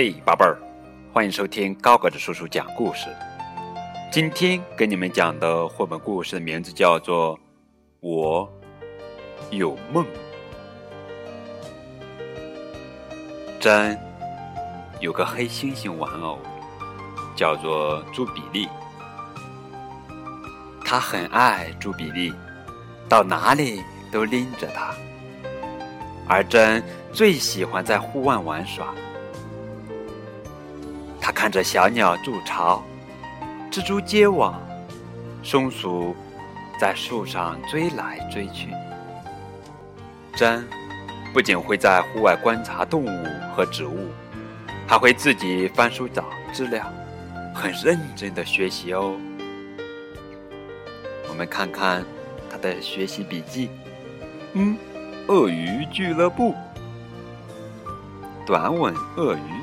嘿，宝贝儿，欢迎收听高个子叔叔讲故事。今天给你们讲的绘本故事的名字叫做《我有梦》。真有个黑猩猩玩偶，叫做朱比利。他很爱朱比利，到哪里都拎着它。而真最喜欢在户外玩耍。看着小鸟筑巢，蜘蛛结网，松鼠在树上追来追去。真不仅会在户外观察动物和植物，还会自己翻书找资料，很认真的学习哦。我们看看他的学习笔记。嗯，鳄鱼俱乐部，短吻鳄鱼。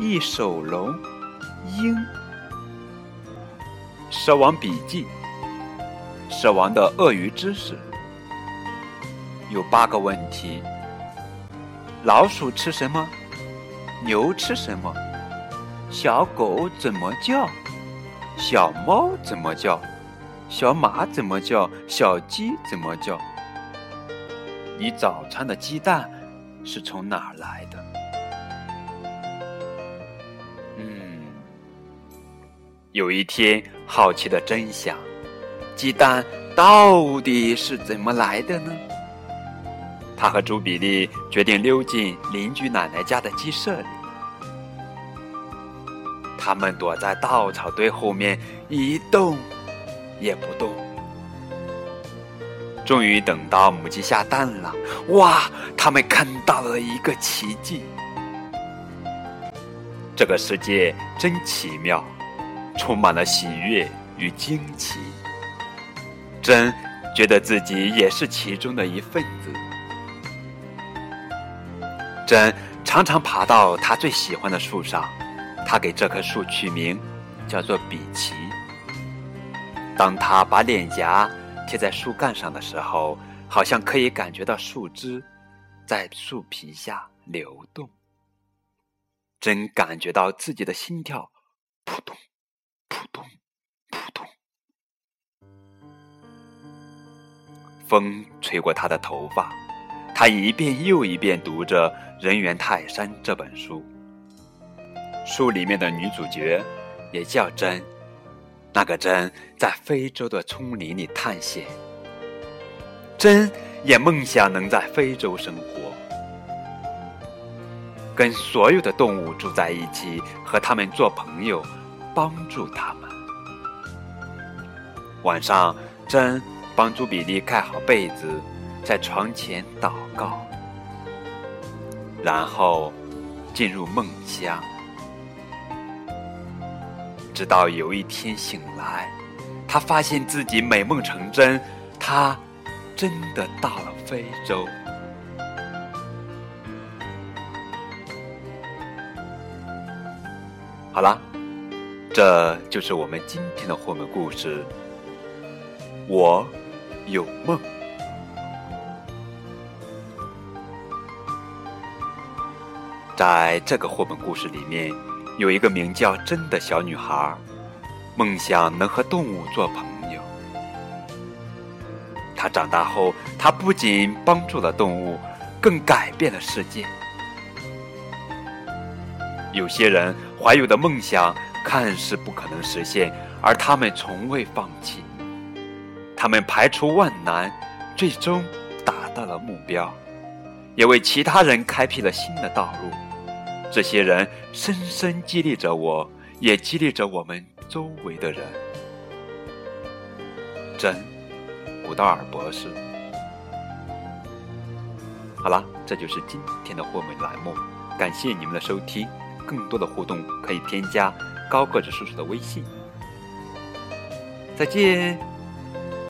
一手龙，鹰，蛇王笔记，蛇王的鳄鱼知识有八个问题：老鼠吃什么？牛吃什么？小狗怎么叫？小猫怎么叫？小马怎么叫？小鸡怎么叫？你早餐的鸡蛋是从哪儿来的？有一天，好奇的真想：鸡蛋到底是怎么来的呢？他和朱比利决定溜进邻居奶奶家的鸡舍里。他们躲在稻草堆后面，一动也不动。终于等到母鸡下蛋了，哇！他们看到了一个奇迹。这个世界真奇妙。充满了喜悦与惊奇，真觉得自己也是其中的一份子。真常常爬到他最喜欢的树上，他给这棵树取名叫做比奇。当他把脸颊贴在树干上的时候，好像可以感觉到树枝在树皮下流动。真感觉到自己的心跳。扑通，扑通。风吹过他的头发，他一遍又一遍读着《人猿泰山》这本书。书里面的女主角也叫珍，那个珍在非洲的丛林里探险。真也梦想能在非洲生活，跟所有的动物住在一起，和他们做朋友。帮助他们。晚上，珍帮朱比利盖好被子，在床前祷告，然后进入梦乡。直到有一天醒来，他发现自己美梦成真，他真的到了非洲。好了。这就是我们今天的绘本故事。我有梦，在这个绘本故事里面，有一个名叫真的小女孩，梦想能和动物做朋友。她长大后，她不仅帮助了动物，更改变了世界。有些人怀有的梦想。看似不可能实现，而他们从未放弃。他们排除万难，最终达到了目标，也为其他人开辟了新的道路。这些人深深激励着我，也激励着我们周围的人。真，古道尔博士。好了，这就是今天的绘本栏目，感谢你们的收听。更多的互动可以添加。高个子叔叔的微信，再见。